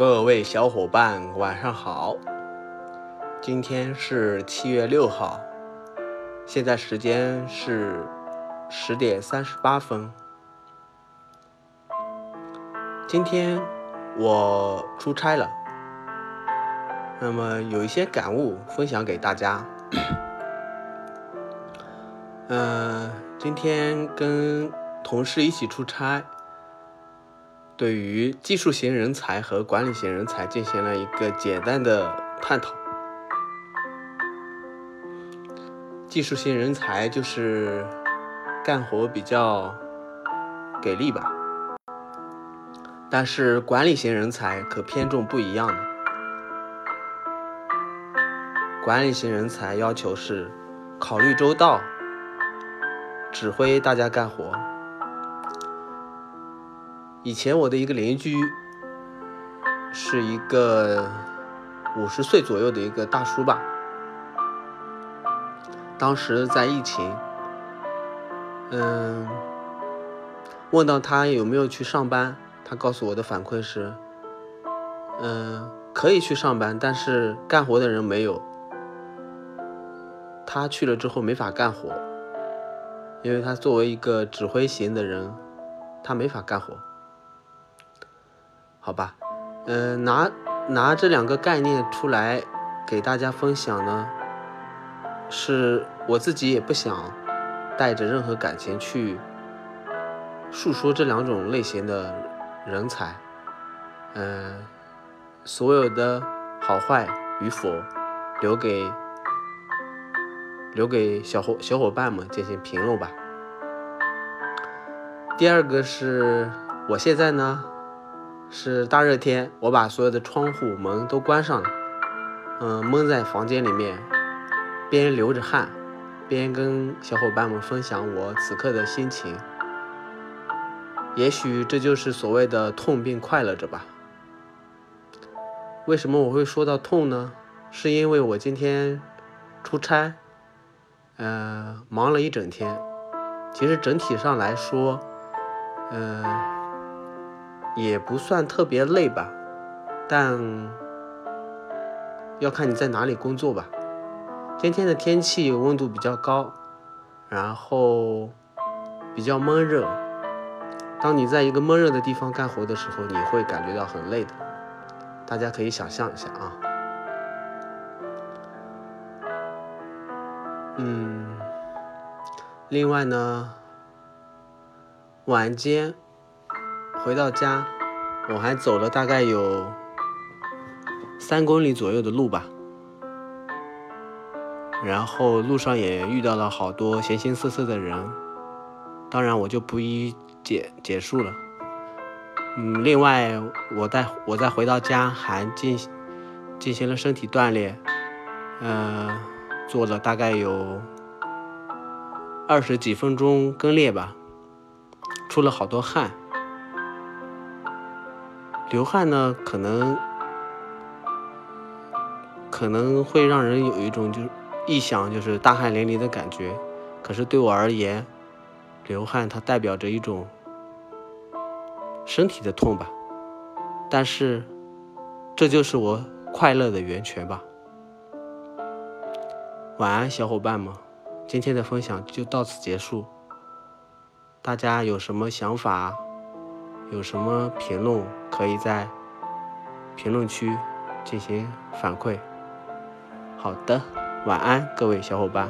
各位小伙伴，晚上好。今天是七月六号，现在时间是十点三十八分。今天我出差了，那么有一些感悟分享给大家。嗯，今天跟同事一起出差。对于技术型人才和管理型人才进行了一个简单的探讨。技术型人才就是干活比较给力吧，但是管理型人才可偏重不一样的。管理型人才要求是考虑周到，指挥大家干活。以前我的一个邻居是一个五十岁左右的一个大叔吧。当时在疫情，嗯，问到他有没有去上班，他告诉我的反馈是，嗯，可以去上班，但是干活的人没有。他去了之后没法干活，因为他作为一个指挥型的人，他没法干活。好吧，嗯，拿拿这两个概念出来给大家分享呢，是我自己也不想带着任何感情去述说这两种类型的人才，嗯，所有的好坏与否留给留给小伙小伙伴们进行评论吧。第二个是我现在呢。是大热天，我把所有的窗户门都关上了，嗯，闷在房间里面，边流着汗，边跟小伙伴们分享我此刻的心情。也许这就是所谓的痛并快乐着吧。为什么我会说到痛呢？是因为我今天出差，呃，忙了一整天。其实整体上来说，呃。也不算特别累吧，但要看你在哪里工作吧。今天的天气温度比较高，然后比较闷热。当你在一个闷热的地方干活的时候，你会感觉到很累的。大家可以想象一下啊。嗯，另外呢，晚间。回到家，我还走了大概有三公里左右的路吧，然后路上也遇到了好多形形色色的人，当然我就不一解结束了。嗯，另外我在我在回到家还进进行了身体锻炼，呃，做了大概有二十几分钟跟练吧，出了好多汗。流汗呢，可能可能会让人有一种就是臆想，就是大汗淋漓的感觉。可是对我而言，流汗它代表着一种身体的痛吧。但是这就是我快乐的源泉吧。晚安，小伙伴们，今天的分享就到此结束。大家有什么想法？有什么评论，可以在评论区进行反馈。好的，晚安，各位小伙伴。